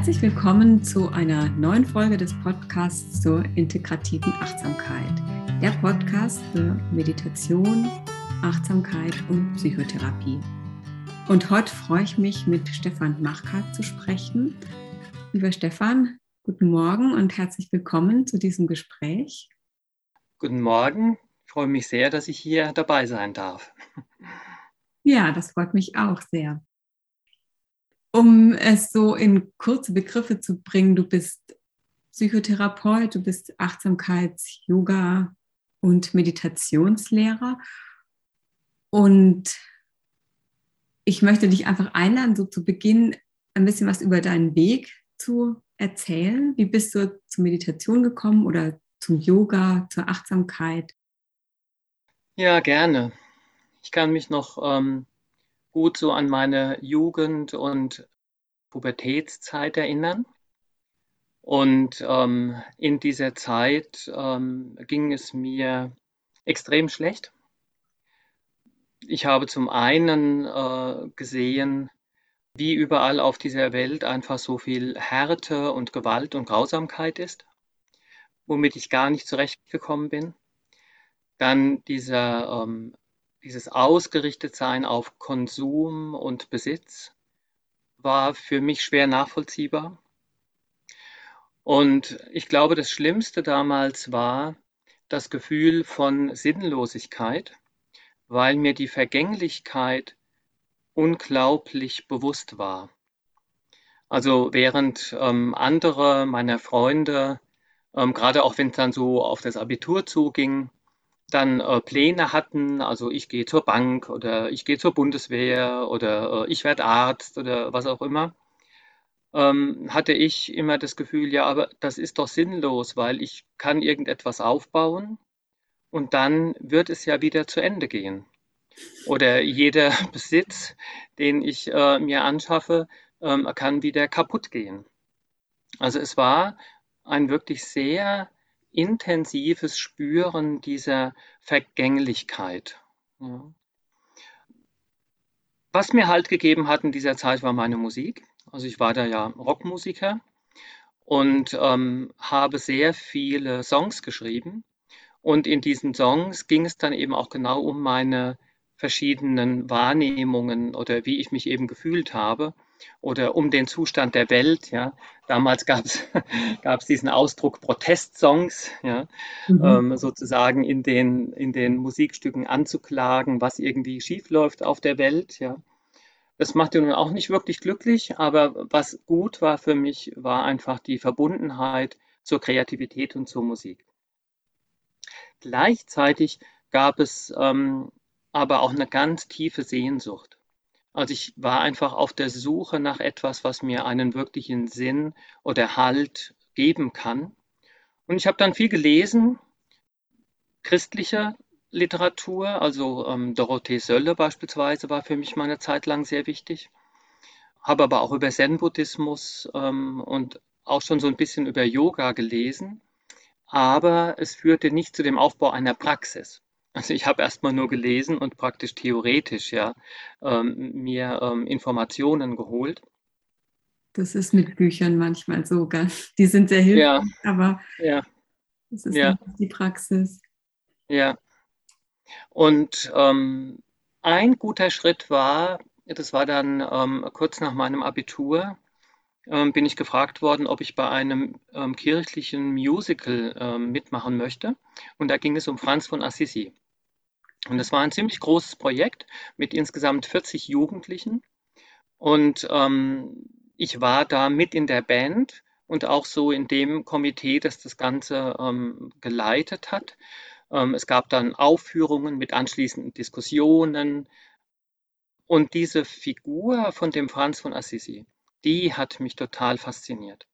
Herzlich willkommen zu einer neuen Folge des Podcasts zur integrativen Achtsamkeit. Der Podcast für Meditation, Achtsamkeit und Psychotherapie. Und heute freue ich mich, mit Stefan Machka zu sprechen. Lieber Stefan, guten Morgen und herzlich willkommen zu diesem Gespräch. Guten Morgen, ich freue mich sehr, dass ich hier dabei sein darf. Ja, das freut mich auch sehr um es so in kurze Begriffe zu bringen, du bist Psychotherapeut, du bist Achtsamkeits-, Yoga- und Meditationslehrer. Und ich möchte dich einfach einladen, so zu Beginn ein bisschen was über deinen Weg zu erzählen. Wie bist du zur Meditation gekommen oder zum Yoga, zur Achtsamkeit? Ja, gerne. Ich kann mich noch ähm, gut so an meine Jugend und Pubertätszeit erinnern. Und ähm, in dieser Zeit ähm, ging es mir extrem schlecht. Ich habe zum einen äh, gesehen, wie überall auf dieser Welt einfach so viel Härte und Gewalt und Grausamkeit ist, womit ich gar nicht zurechtgekommen bin. Dann dieser ähm, dieses Ausgerichtetsein auf Konsum und Besitz war für mich schwer nachvollziehbar. Und ich glaube, das Schlimmste damals war das Gefühl von Sinnlosigkeit, weil mir die Vergänglichkeit unglaublich bewusst war. Also während ähm, andere meiner Freunde, ähm, gerade auch wenn es dann so auf das Abitur zuging, dann äh, Pläne hatten, also ich gehe zur Bank oder ich gehe zur Bundeswehr oder äh, ich werde Arzt oder was auch immer, ähm, hatte ich immer das Gefühl, ja, aber das ist doch sinnlos, weil ich kann irgendetwas aufbauen und dann wird es ja wieder zu Ende gehen. Oder jeder Besitz, den ich äh, mir anschaffe, ähm, kann wieder kaputt gehen. Also es war ein wirklich sehr intensives Spüren dieser Vergänglichkeit. Ja. Was mir halt gegeben hat in dieser Zeit war meine Musik. Also ich war da ja Rockmusiker und ähm, habe sehr viele Songs geschrieben. Und in diesen Songs ging es dann eben auch genau um meine verschiedenen Wahrnehmungen oder wie ich mich eben gefühlt habe oder um den Zustand der Welt. Ja. Damals gab es diesen Ausdruck Protestsongs, ja, mhm. ähm, sozusagen in den, in den Musikstücken anzuklagen, was irgendwie schiefläuft auf der Welt. Ja. Das machte nun auch nicht wirklich glücklich, aber was gut war für mich, war einfach die Verbundenheit zur Kreativität und zur Musik. Gleichzeitig gab es ähm, aber auch eine ganz tiefe Sehnsucht. Also ich war einfach auf der Suche nach etwas, was mir einen wirklichen Sinn oder Halt geben kann. Und ich habe dann viel gelesen, christlicher Literatur, also ähm, Dorothee Sölle beispielsweise war für mich mal eine Zeit lang sehr wichtig. Habe aber auch über Zen-Buddhismus ähm, und auch schon so ein bisschen über Yoga gelesen. Aber es führte nicht zu dem Aufbau einer Praxis. Also ich habe erstmal nur gelesen und praktisch theoretisch ja ähm, mir ähm, Informationen geholt. Das ist mit Büchern manchmal so, ganz. die sind sehr hilfreich, ja. aber ja. das ist ja. die Praxis. Ja. Und ähm, ein guter Schritt war, das war dann ähm, kurz nach meinem Abitur, ähm, bin ich gefragt worden, ob ich bei einem ähm, kirchlichen Musical mitmachen möchte. Und da ging es um Franz von Assisi. Und das war ein ziemlich großes Projekt mit insgesamt 40 Jugendlichen. Und ähm, ich war da mit in der Band und auch so in dem Komitee, das das Ganze ähm, geleitet hat. Ähm, es gab dann Aufführungen mit anschließenden Diskussionen. Und diese Figur von dem Franz von Assisi, die hat mich total fasziniert.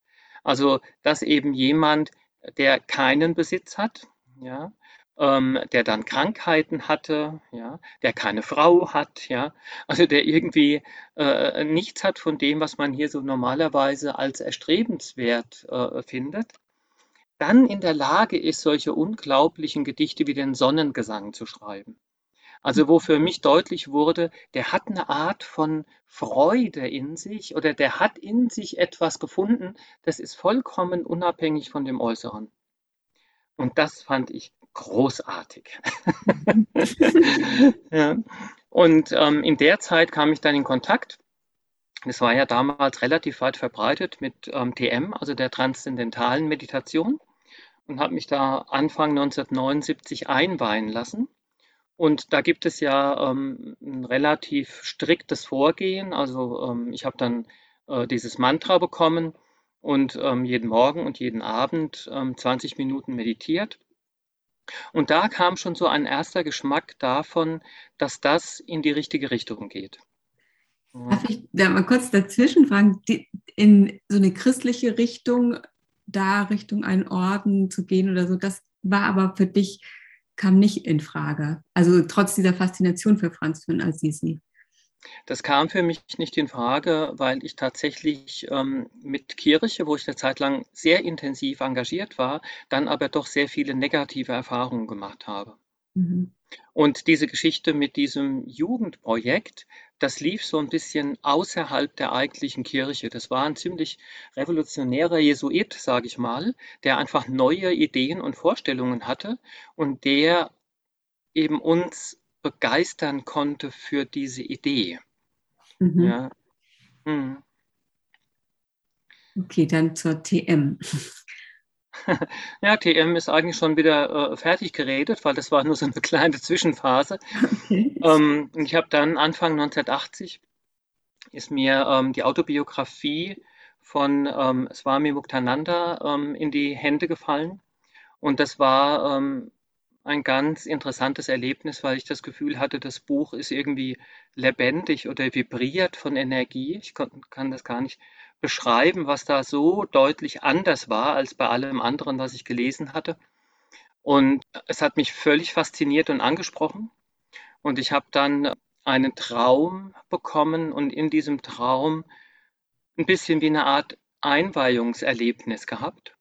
Also, dass eben jemand, der keinen Besitz hat, ja, ähm, der dann Krankheiten hatte, ja, der keine Frau hat, ja, also der irgendwie äh, nichts hat von dem, was man hier so normalerweise als erstrebenswert äh, findet, dann in der Lage ist, solche unglaublichen Gedichte wie den Sonnengesang zu schreiben. Also wo für mich deutlich wurde, der hat eine Art von Freude in sich oder der hat in sich etwas gefunden, das ist vollkommen unabhängig von dem Äußeren. Und das fand ich großartig. ja. Und ähm, in der Zeit kam ich dann in Kontakt. Das war ja damals relativ weit verbreitet mit ähm, TM, also der transzendentalen Meditation, und habe mich da Anfang 1979 einweihen lassen. Und da gibt es ja ähm, ein relativ striktes Vorgehen. Also ähm, ich habe dann äh, dieses Mantra bekommen und ähm, jeden Morgen und jeden Abend 20 ähm, Minuten meditiert. Und da kam schon so ein erster Geschmack davon, dass das in die richtige Richtung geht. Darf ich da mal kurz dazwischen fragen, die, in so eine christliche Richtung, da Richtung einen Orden zu gehen oder so, das war aber für dich, kam nicht in Frage. Also trotz dieser Faszination für Franz von Assisi. Das kam für mich nicht in Frage, weil ich tatsächlich ähm, mit Kirche, wo ich eine Zeit lang sehr intensiv engagiert war, dann aber doch sehr viele negative Erfahrungen gemacht habe. Mhm. Und diese Geschichte mit diesem Jugendprojekt, das lief so ein bisschen außerhalb der eigentlichen Kirche. Das war ein ziemlich revolutionärer Jesuit, sage ich mal, der einfach neue Ideen und Vorstellungen hatte und der eben uns begeistern konnte für diese Idee. Mhm. Ja. Mhm. Okay, dann zur TM. Ja, TM ist eigentlich schon wieder äh, fertig geredet, weil das war nur so eine kleine Zwischenphase. Okay. Ähm, ich habe dann Anfang 1980 ist mir ähm, die Autobiografie von ähm, Swami Muktananda ähm, in die Hände gefallen. Und das war ähm, ein ganz interessantes Erlebnis, weil ich das Gefühl hatte, das Buch ist irgendwie lebendig oder vibriert von Energie. Ich kann das gar nicht beschreiben, was da so deutlich anders war als bei allem anderen, was ich gelesen hatte. Und es hat mich völlig fasziniert und angesprochen. Und ich habe dann einen Traum bekommen und in diesem Traum ein bisschen wie eine Art Einweihungserlebnis gehabt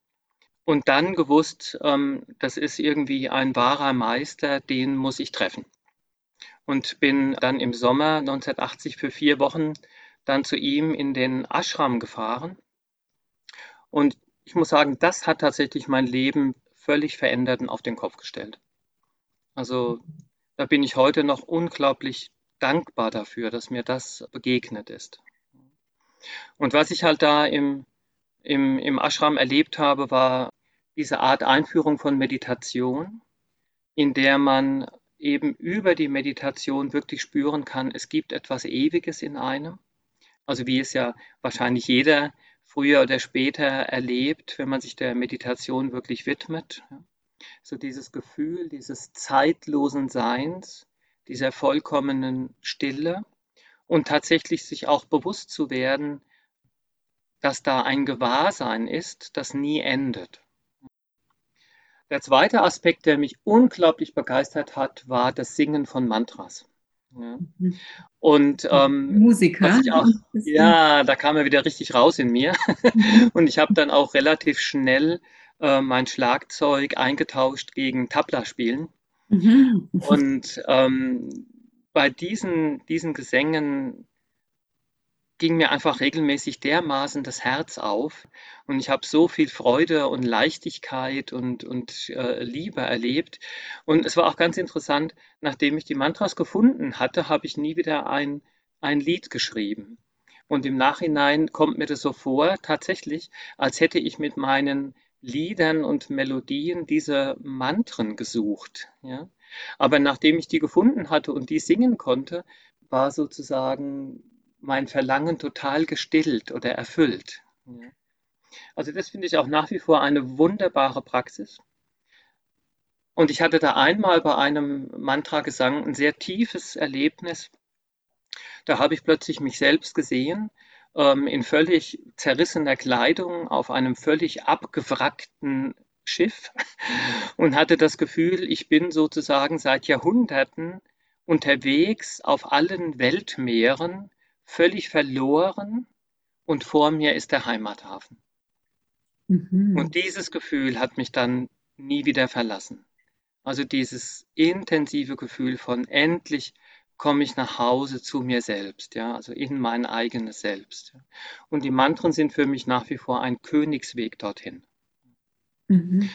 und dann gewusst, ähm, das ist irgendwie ein wahrer Meister, den muss ich treffen. Und bin dann im Sommer 1980 für vier Wochen dann zu ihm in den Ashram gefahren. Und ich muss sagen, das hat tatsächlich mein Leben völlig verändert und auf den Kopf gestellt. Also da bin ich heute noch unglaublich dankbar dafür, dass mir das begegnet ist. Und was ich halt da im, im, im Ashram erlebt habe, war diese Art Einführung von Meditation, in der man eben über die Meditation wirklich spüren kann, es gibt etwas Ewiges in einem. Also wie es ja wahrscheinlich jeder früher oder später erlebt, wenn man sich der Meditation wirklich widmet. So dieses Gefühl dieses zeitlosen Seins, dieser vollkommenen Stille und tatsächlich sich auch bewusst zu werden, dass da ein Gewahrsein ist, das nie endet. Der zweite Aspekt, der mich unglaublich begeistert hat, war das Singen von Mantras. Ja. Mhm. Und ähm, Musiker. Auch, ja, da kam er wieder richtig raus in mir. Mhm. Und ich habe dann auch relativ schnell äh, mein Schlagzeug eingetauscht gegen Tabla spielen. Mhm. Und ähm, bei diesen, diesen Gesängen ging mir einfach regelmäßig dermaßen das Herz auf und ich habe so viel Freude und Leichtigkeit und, und äh, Liebe erlebt. Und es war auch ganz interessant, nachdem ich die Mantras gefunden hatte, habe ich nie wieder ein, ein Lied geschrieben. Und im Nachhinein kommt mir das so vor, tatsächlich, als hätte ich mit meinen Liedern und Melodien diese Mantren gesucht. Ja? Aber nachdem ich die gefunden hatte und die singen konnte, war sozusagen mein Verlangen total gestillt oder erfüllt. Also das finde ich auch nach wie vor eine wunderbare Praxis. Und ich hatte da einmal bei einem Mantra-Gesang ein sehr tiefes Erlebnis. Da habe ich plötzlich mich selbst gesehen, ähm, in völlig zerrissener Kleidung auf einem völlig abgewrackten Schiff und hatte das Gefühl, ich bin sozusagen seit Jahrhunderten unterwegs auf allen Weltmeeren völlig verloren und vor mir ist der Heimathafen. Mhm. Und dieses Gefühl hat mich dann nie wieder verlassen. Also dieses intensive Gefühl von endlich komme ich nach Hause zu mir selbst, ja, also in mein eigenes Selbst. Und die Mantren sind für mich nach wie vor ein Königsweg dorthin. Mhm.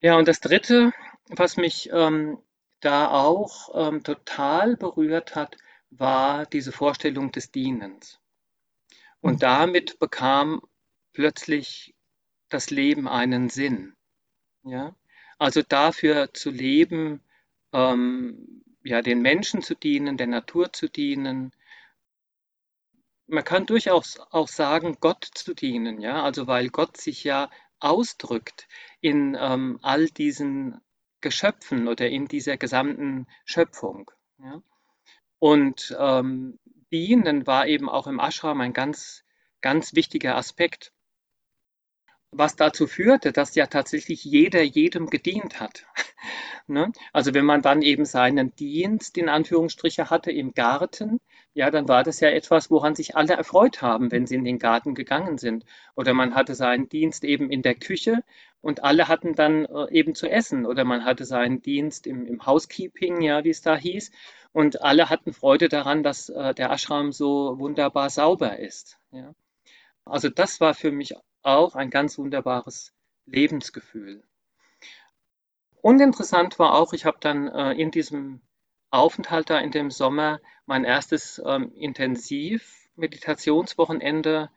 Ja, und das Dritte, was mich ähm, da auch ähm, total berührt hat, war diese Vorstellung des Dienens. Und damit bekam plötzlich das Leben einen Sinn. Ja? Also dafür zu leben, ähm, ja, den Menschen zu dienen, der Natur zu dienen. Man kann durchaus auch sagen, Gott zu dienen, ja, also weil Gott sich ja ausdrückt in ähm, all diesen Geschöpfen oder in dieser gesamten Schöpfung. Ja. Und ähm, dienen war eben auch im Ashram ein ganz, ganz wichtiger Aspekt was dazu führte, dass ja tatsächlich jeder jedem gedient hat. ne? Also wenn man dann eben seinen Dienst in Anführungsstriche hatte im Garten, ja, dann war das ja etwas, woran sich alle erfreut haben, wenn sie in den Garten gegangen sind. Oder man hatte seinen Dienst eben in der Küche und alle hatten dann äh, eben zu essen. Oder man hatte seinen Dienst im, im Housekeeping, ja, wie es da hieß. Und alle hatten Freude daran, dass äh, der Ashram so wunderbar sauber ist. Ja. Also das war für mich auch ein ganz wunderbares Lebensgefühl. Und interessant war auch, ich habe dann äh, in diesem Aufenthalt da in dem Sommer mein erstes ähm, Intensiv-Meditationswochenende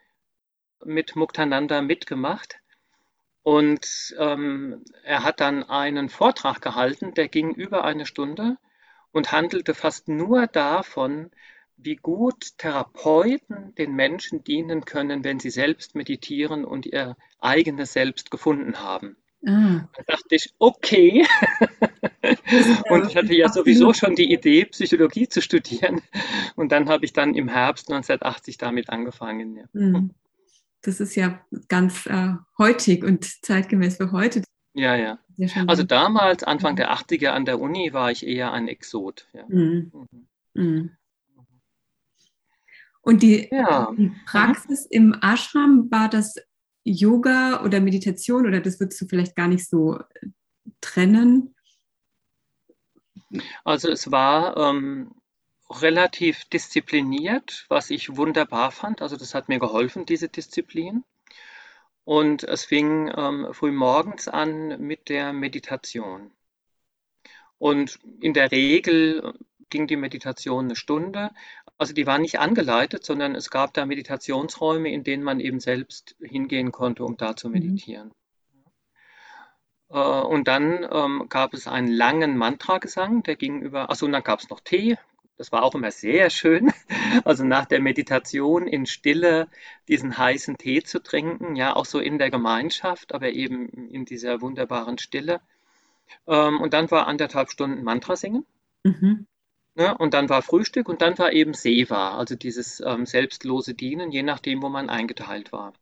mit Muktananda mitgemacht. Und ähm, er hat dann einen Vortrag gehalten, der ging über eine Stunde und handelte fast nur davon, wie gut Therapeuten den Menschen dienen können, wenn sie selbst meditieren und ihr eigenes Selbst gefunden haben. Ah. Da dachte ich, okay. und ich hatte ja sowieso schon die Idee, Psychologie zu studieren. Und dann habe ich dann im Herbst 1980 damit angefangen. Ja. Hm. Das ist ja ganz äh, heutig und zeitgemäß für heute. Ja, ja. Also damals, Anfang der 80er an der Uni, war ich eher ein Exot. Ja. Mhm. Mhm. Und die, ja. die Praxis im Ashram, war das Yoga oder Meditation oder das würdest du vielleicht gar nicht so äh, trennen? Also es war ähm, relativ diszipliniert, was ich wunderbar fand. Also das hat mir geholfen, diese Disziplin. Und es fing ähm, früh morgens an mit der Meditation. Und in der Regel ging die Meditation eine Stunde. Also die war nicht angeleitet, sondern es gab da Meditationsräume, in denen man eben selbst hingehen konnte, um da zu mhm. meditieren. Mhm. und dann ähm, gab es einen langen Mantra-Gesang, der ging über, achso, und dann gab es noch Tee. Das war auch immer sehr schön. Also nach der Meditation in Stille diesen heißen Tee zu trinken, ja, auch so in der Gemeinschaft, aber eben in dieser wunderbaren Stille. Ähm, und dann war anderthalb Stunden Mantra singen. Mhm. Ne? Und dann war Frühstück und dann war eben Seva, also dieses ähm, selbstlose Dienen, je nachdem, wo man eingeteilt war.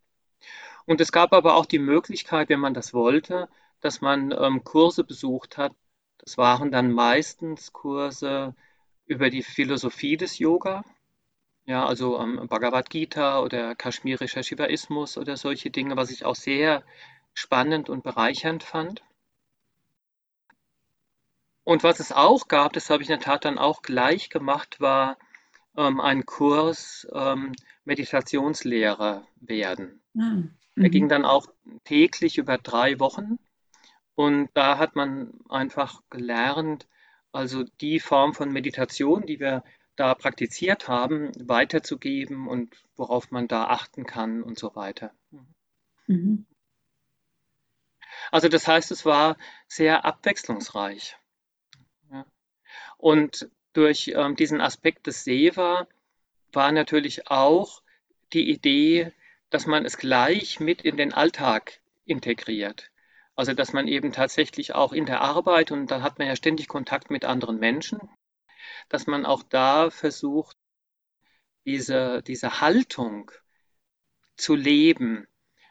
Und es gab aber auch die Möglichkeit, wenn man das wollte, dass man ähm, Kurse besucht hat. Das waren dann meistens Kurse über die Philosophie des Yoga, ja, also ähm, Bhagavad Gita oder kaschmirischer Shivaismus oder solche Dinge, was ich auch sehr spannend und bereichernd fand. Und was es auch gab, das habe ich in der Tat dann auch gleich gemacht, war ähm, ein Kurs ähm, Meditationslehrer werden. Mhm. Der ging dann auch täglich über drei Wochen. Und da hat man einfach gelernt, also die Form von Meditation, die wir da praktiziert haben, weiterzugeben und worauf man da achten kann und so weiter. Mhm. Also das heißt, es war sehr abwechslungsreich. Und durch ähm, diesen Aspekt des Seva war natürlich auch die Idee, dass man es gleich mit in den Alltag integriert. Also dass man eben tatsächlich auch in der Arbeit, und dann hat man ja ständig Kontakt mit anderen Menschen, dass man auch da versucht, diese, diese Haltung zu leben.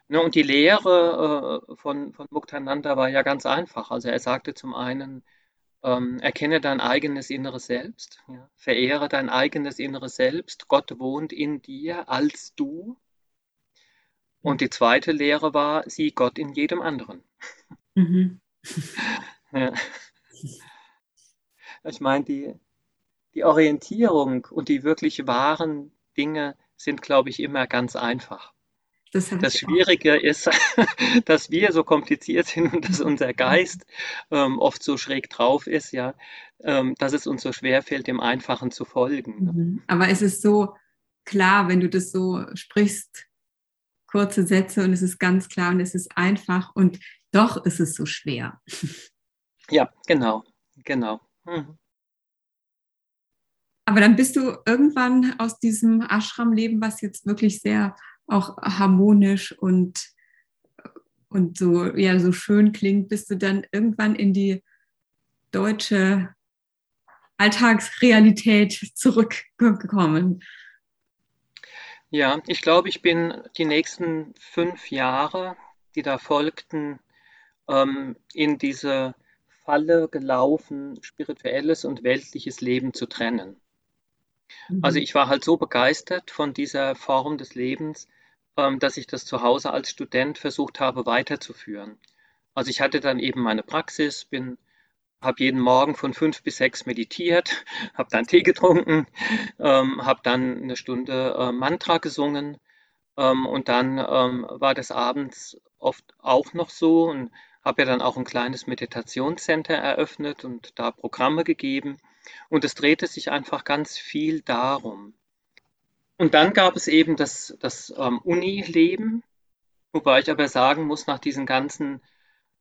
Ne, und die Lehre äh, von, von Muktananda war ja ganz einfach. Also er sagte zum einen, ähm, erkenne dein eigenes inneres Selbst, ja. verehre dein eigenes inneres Selbst. Gott wohnt in dir als du. Und die zweite Lehre war, sieh Gott in jedem anderen. Mhm. Ja. Ich meine, die, die Orientierung und die wirklich wahren Dinge sind, glaube ich, immer ganz einfach. Das, das Schwierige auch. ist, dass wir so kompliziert sind und dass unser Geist ähm, oft so schräg drauf ist, ja, ähm, dass es uns so schwer fällt, dem Einfachen zu folgen. Ne? Mhm. Aber es ist so klar, wenn du das so sprichst, kurze Sätze und es ist ganz klar und es ist einfach und doch ist es so schwer. Ja, genau, genau. Mhm. Aber dann bist du irgendwann aus diesem Ashram-Leben, was jetzt wirklich sehr auch harmonisch und, und so, ja, so schön klingt, bist du dann irgendwann in die deutsche Alltagsrealität zurückgekommen? Ja, ich glaube, ich bin die nächsten fünf Jahre, die da folgten, ähm, in diese Falle gelaufen, spirituelles und weltliches Leben zu trennen. Also mhm. ich war halt so begeistert von dieser Form des Lebens, ähm, dass ich das zu Hause als Student versucht habe weiterzuführen. Also ich hatte dann eben meine Praxis, bin habe jeden Morgen von fünf bis sechs meditiert, habe dann Tee getrunken, ähm, habe dann eine Stunde äh, Mantra gesungen ähm, und dann ähm, war das abends oft auch noch so und habe ja dann auch ein kleines Meditationscenter eröffnet und da Programme gegeben und es drehte sich einfach ganz viel darum. Und dann gab es eben das, das ähm, Uni-Leben, wobei ich aber sagen muss, nach diesen ganzen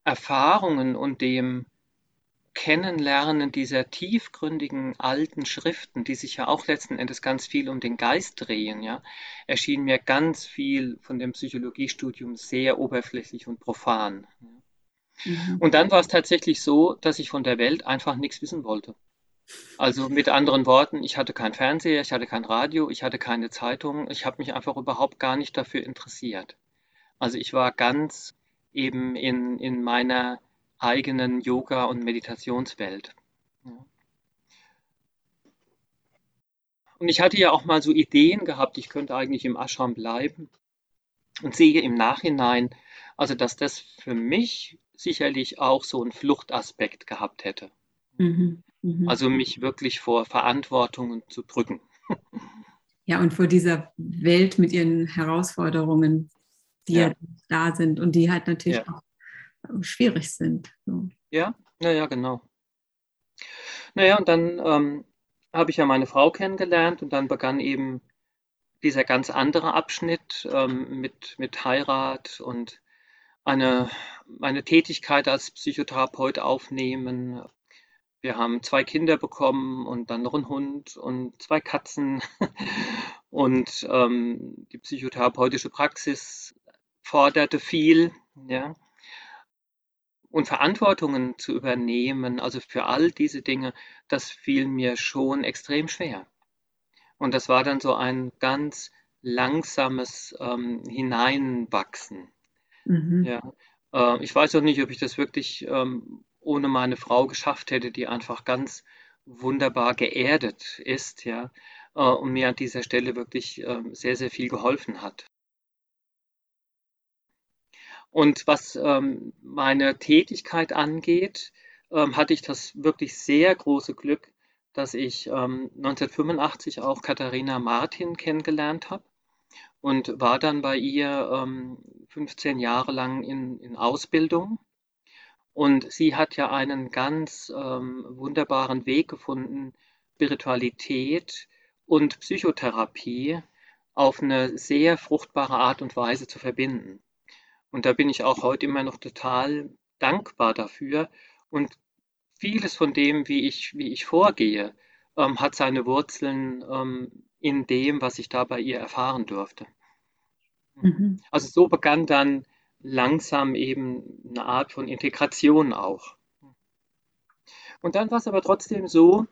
Erfahrungen und dem Kennenlernen dieser tiefgründigen alten Schriften, die sich ja auch letzten Endes ganz viel um den Geist drehen, ja, erschien mir ganz viel von dem Psychologiestudium sehr oberflächlich und profan. Mhm. Und dann war es tatsächlich so, dass ich von der Welt einfach nichts wissen wollte. Also mit anderen Worten, ich hatte keinen Fernseher, ich hatte kein Radio, ich hatte keine Zeitung, ich habe mich einfach überhaupt gar nicht dafür interessiert. Also ich war ganz eben in, in meiner eigenen Yoga- und Meditationswelt. Und ich hatte ja auch mal so Ideen gehabt, ich könnte eigentlich im Ashram bleiben und sehe im Nachhinein, also dass das für mich sicherlich auch so einen Fluchtaspekt gehabt hätte. Mhm. Mhm. Also mich wirklich vor Verantwortungen zu drücken. Ja, und vor dieser Welt mit ihren Herausforderungen, die ja, ja da sind und die halt natürlich ja. auch schwierig sind. So. Ja, naja, genau. Naja, und dann ähm, habe ich ja meine Frau kennengelernt und dann begann eben dieser ganz andere Abschnitt ähm, mit, mit Heirat und eine, eine Tätigkeit als Psychotherapeut aufnehmen, wir haben zwei Kinder bekommen und dann noch einen Hund und zwei Katzen. Und ähm, die psychotherapeutische Praxis forderte viel, ja. Und Verantwortungen zu übernehmen, also für all diese Dinge, das fiel mir schon extrem schwer. Und das war dann so ein ganz langsames ähm, Hineinwachsen. Mhm. Ja. Äh, ich weiß auch nicht, ob ich das wirklich ähm, ohne meine Frau geschafft hätte, die einfach ganz wunderbar geerdet ist, ja, äh, und mir an dieser Stelle wirklich ähm, sehr, sehr viel geholfen hat. Und was ähm, meine Tätigkeit angeht, ähm, hatte ich das wirklich sehr große Glück, dass ich 1985 auch Katharina Martin kennengelernt habe und war dann bei ihr 15 Jahre lang in, in Ausbildung und sie hat ja einen ganz ähm, wunderbaren Weg gefunden, Spiritualität und Psychotherapie auf eine sehr fruchtbare Art und Weise zu verbinden. Und da bin ich auch heute immer noch total dankbar dafür. Und vieles von dem, wie ich, wie ich vorgehe, ähm, hat seine Wurzeln ähm, in dem, was ich da bei ihr erfahren durfte. Mhm. Also so begann dann langsam eben eine Art von Integration auch. Und dann war es aber trotzdem so,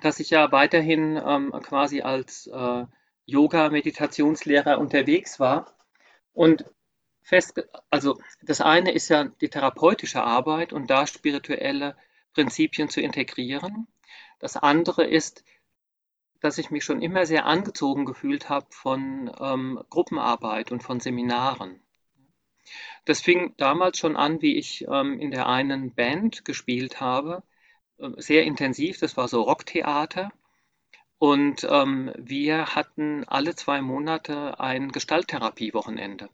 dass ich ja weiterhin ähm, quasi als äh, Yoga-Meditationslehrer unterwegs war und fest, also das eine ist ja die therapeutische Arbeit und da spirituelle Prinzipien zu integrieren. Das andere ist, dass ich mich schon immer sehr angezogen gefühlt habe von ähm, Gruppenarbeit und von Seminaren. Das fing damals schon an, wie ich ähm, in der einen Band gespielt habe, äh, sehr intensiv. Das war so Rocktheater. Und ähm, wir hatten alle zwei Monate ein Gestalttherapie-Wochenende.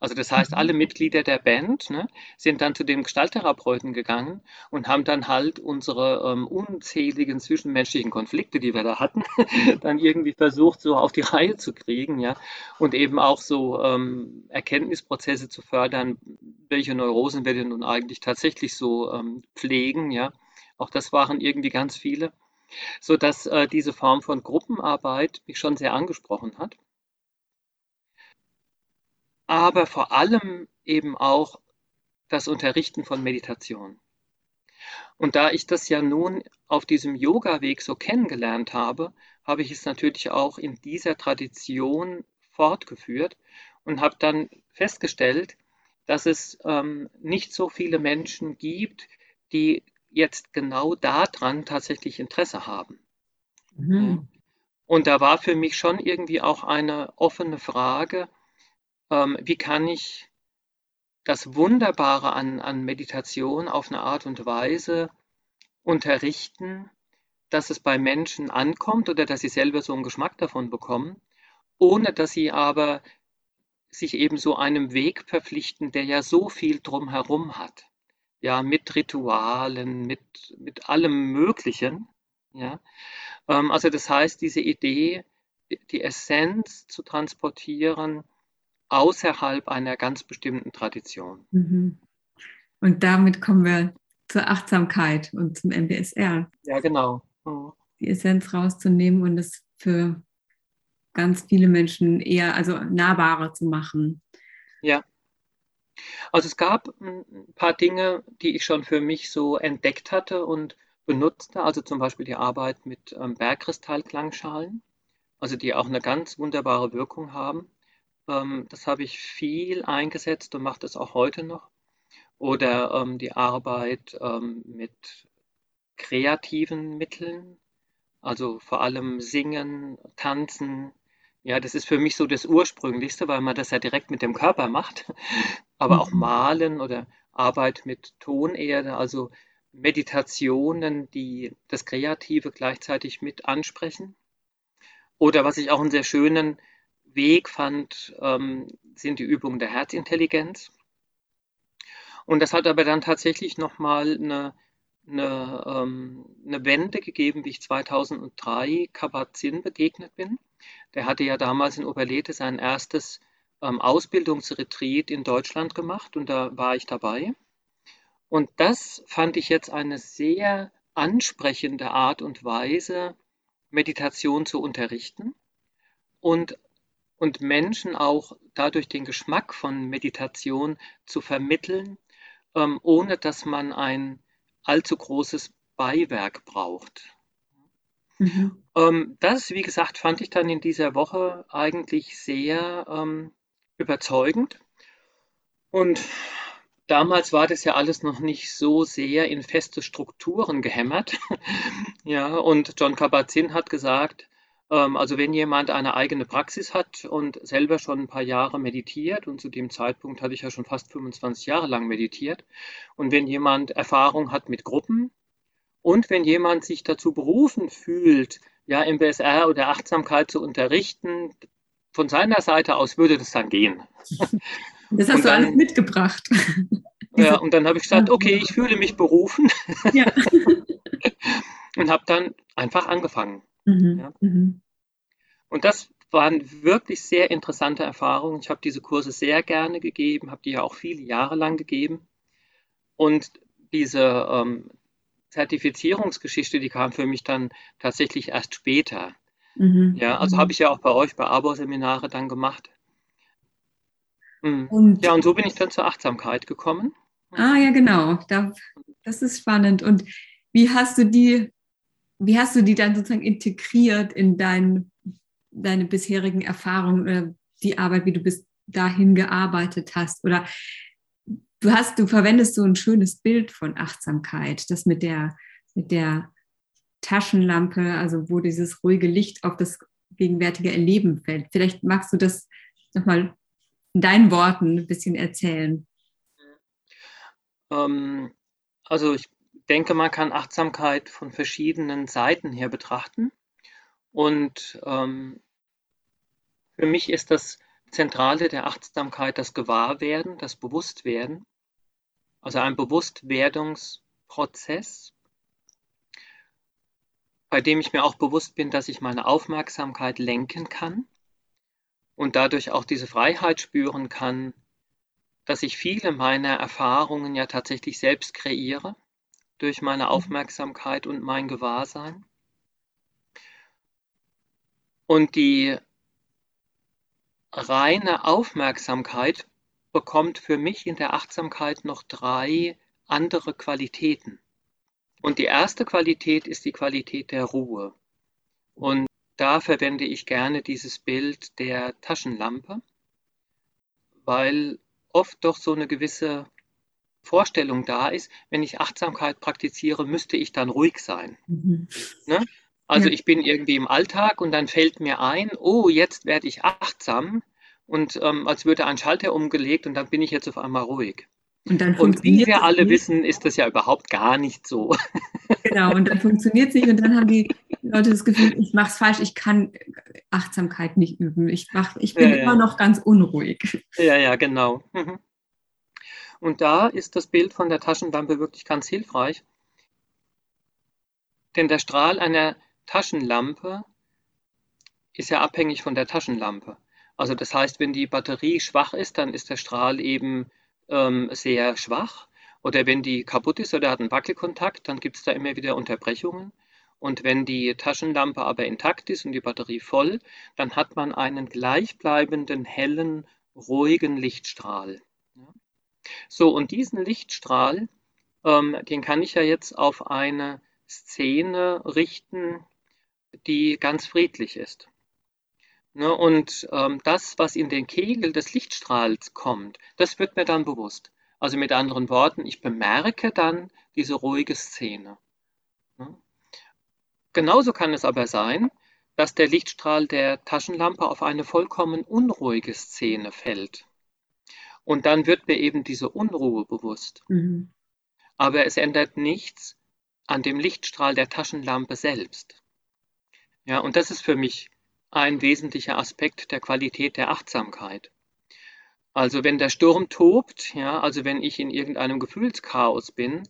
Also das heißt, alle mhm. Mitglieder der Band ne, sind dann zu dem Gestalttherapeuten gegangen und haben dann halt unsere ähm, unzähligen zwischenmenschlichen Konflikte, die wir da hatten, dann irgendwie versucht, so auf die Reihe zu kriegen, ja, und eben auch so ähm, Erkenntnisprozesse zu fördern, welche Neurosen wir denn nun eigentlich tatsächlich so ähm, pflegen, ja. Auch das waren irgendwie ganz viele, sodass äh, diese Form von Gruppenarbeit mich schon sehr angesprochen hat aber vor allem eben auch das Unterrichten von Meditation. Und da ich das ja nun auf diesem Yoga-Weg so kennengelernt habe, habe ich es natürlich auch in dieser Tradition fortgeführt und habe dann festgestellt, dass es ähm, nicht so viele Menschen gibt, die jetzt genau daran tatsächlich Interesse haben. Mhm. Und da war für mich schon irgendwie auch eine offene Frage, ähm, wie kann ich das Wunderbare an, an Meditation auf eine Art und Weise unterrichten, dass es bei Menschen ankommt oder dass sie selber so einen Geschmack davon bekommen, ohne dass sie aber sich eben so einem Weg verpflichten, der ja so viel drumherum hat. Ja, mit Ritualen, mit, mit allem Möglichen. Ja. Ähm, also das heißt, diese Idee, die Essenz zu transportieren, außerhalb einer ganz bestimmten Tradition. Mhm. Und damit kommen wir zur Achtsamkeit und zum MBSR. Ja, genau. Mhm. Die Essenz rauszunehmen und es für ganz viele Menschen eher, also nahbarer zu machen. Ja. Also es gab ein paar Dinge, die ich schon für mich so entdeckt hatte und benutzte, also zum Beispiel die Arbeit mit ähm, Bergkristallklangschalen, also die auch eine ganz wunderbare Wirkung haben. Ähm, das habe ich viel eingesetzt und mache das auch heute noch. Oder ähm, die Arbeit ähm, mit kreativen Mitteln, also vor allem Singen, Tanzen. Ja, das ist für mich so das Ursprünglichste, weil man das ja direkt mit dem Körper macht. Aber auch mhm. Malen oder Arbeit mit Tonerde, also Meditationen, die das Kreative gleichzeitig mit ansprechen. Oder was ich auch einen sehr schönen Weg fand, ähm, sind die Übungen der Herzintelligenz. Und das hat aber dann tatsächlich nochmal eine, eine, ähm, eine Wende gegeben, wie ich 2003 Kabat-Zinn begegnet bin. Der hatte ja damals in Oberlete sein erstes ähm, Ausbildungsretreat in Deutschland gemacht und da war ich dabei. Und das fand ich jetzt eine sehr ansprechende Art und Weise, Meditation zu unterrichten und und Menschen auch dadurch den Geschmack von Meditation zu vermitteln, ähm, ohne dass man ein allzu großes Beiwerk braucht. Mhm. Ähm, das, wie gesagt, fand ich dann in dieser Woche eigentlich sehr ähm, überzeugend. Und damals war das ja alles noch nicht so sehr in feste Strukturen gehämmert. ja, und John Kabat-Zinn hat gesagt, also wenn jemand eine eigene Praxis hat und selber schon ein paar Jahre meditiert, und zu dem Zeitpunkt hatte ich ja schon fast 25 Jahre lang meditiert, und wenn jemand Erfahrung hat mit Gruppen und wenn jemand sich dazu berufen fühlt, ja, MBSR oder Achtsamkeit zu unterrichten, von seiner Seite aus würde das dann gehen. Das hast dann, du alles mitgebracht. Ja, und dann habe ich gesagt, okay, ich fühle mich berufen. Ja. und habe dann einfach angefangen. Mhm. Ja. Mhm. Und das waren wirklich sehr interessante Erfahrungen. Ich habe diese Kurse sehr gerne gegeben, habe die ja auch viele Jahre lang gegeben. Und diese ähm, Zertifizierungsgeschichte, die kam für mich dann tatsächlich erst später. Mhm. Ja, also mhm. habe ich ja auch bei euch bei Abo-Seminare dann gemacht. Mhm. Und, ja, und so bin ich dann zur Achtsamkeit gekommen. Ah, ja, genau. Da, das ist spannend. Und wie hast du die wie hast du die dann sozusagen integriert in dein, deine bisherigen Erfahrungen oder die Arbeit, wie du bis dahin gearbeitet hast? Oder du hast, du verwendest so ein schönes Bild von Achtsamkeit, das mit der, mit der Taschenlampe, also wo dieses ruhige Licht auf das gegenwärtige Erleben fällt. Vielleicht magst du das nochmal in deinen Worten ein bisschen erzählen. Ähm, also ich denke, man kann Achtsamkeit von verschiedenen Seiten her betrachten. Und ähm, für mich ist das Zentrale der Achtsamkeit das Gewahrwerden, das Bewusstwerden. Also ein Bewusstwerdungsprozess, bei dem ich mir auch bewusst bin, dass ich meine Aufmerksamkeit lenken kann und dadurch auch diese Freiheit spüren kann, dass ich viele meiner Erfahrungen ja tatsächlich selbst kreiere durch meine mhm. Aufmerksamkeit und mein Gewahrsein. Und die reine Aufmerksamkeit bekommt für mich in der Achtsamkeit noch drei andere Qualitäten. Und die erste Qualität ist die Qualität der Ruhe. Und da verwende ich gerne dieses Bild der Taschenlampe, weil oft doch so eine gewisse Vorstellung da ist, wenn ich Achtsamkeit praktiziere, müsste ich dann ruhig sein. Mhm. Ne? Also ja. ich bin irgendwie im Alltag und dann fällt mir ein, oh, jetzt werde ich achtsam und ähm, als würde ein Schalter umgelegt und dann bin ich jetzt auf einmal ruhig. Und, und wie wir alle nicht. wissen, ist das ja überhaupt gar nicht so. Genau, und dann funktioniert es nicht und dann haben die Leute das Gefühl, ich mache es falsch, ich kann Achtsamkeit nicht üben. Ich, mach, ich bin ja, ja. immer noch ganz unruhig. Ja, ja, genau. Mhm. Und da ist das Bild von der Taschenlampe wirklich ganz hilfreich. Denn der Strahl einer Taschenlampe ist ja abhängig von der Taschenlampe. Also das heißt, wenn die Batterie schwach ist, dann ist der Strahl eben ähm, sehr schwach. Oder wenn die kaputt ist oder hat einen Wackelkontakt, dann gibt es da immer wieder Unterbrechungen. Und wenn die Taschenlampe aber intakt ist und die Batterie voll, dann hat man einen gleichbleibenden, hellen, ruhigen Lichtstrahl. So, und diesen Lichtstrahl, ähm, den kann ich ja jetzt auf eine Szene richten, die ganz friedlich ist. Ne, und ähm, das, was in den Kegel des Lichtstrahls kommt, das wird mir dann bewusst. Also mit anderen Worten, ich bemerke dann diese ruhige Szene. Ne? Genauso kann es aber sein, dass der Lichtstrahl der Taschenlampe auf eine vollkommen unruhige Szene fällt. Und dann wird mir eben diese Unruhe bewusst. Mhm. Aber es ändert nichts an dem Lichtstrahl der Taschenlampe selbst. Ja, und das ist für mich ein wesentlicher Aspekt der Qualität der Achtsamkeit. Also wenn der Sturm tobt, ja, also wenn ich in irgendeinem Gefühlschaos bin,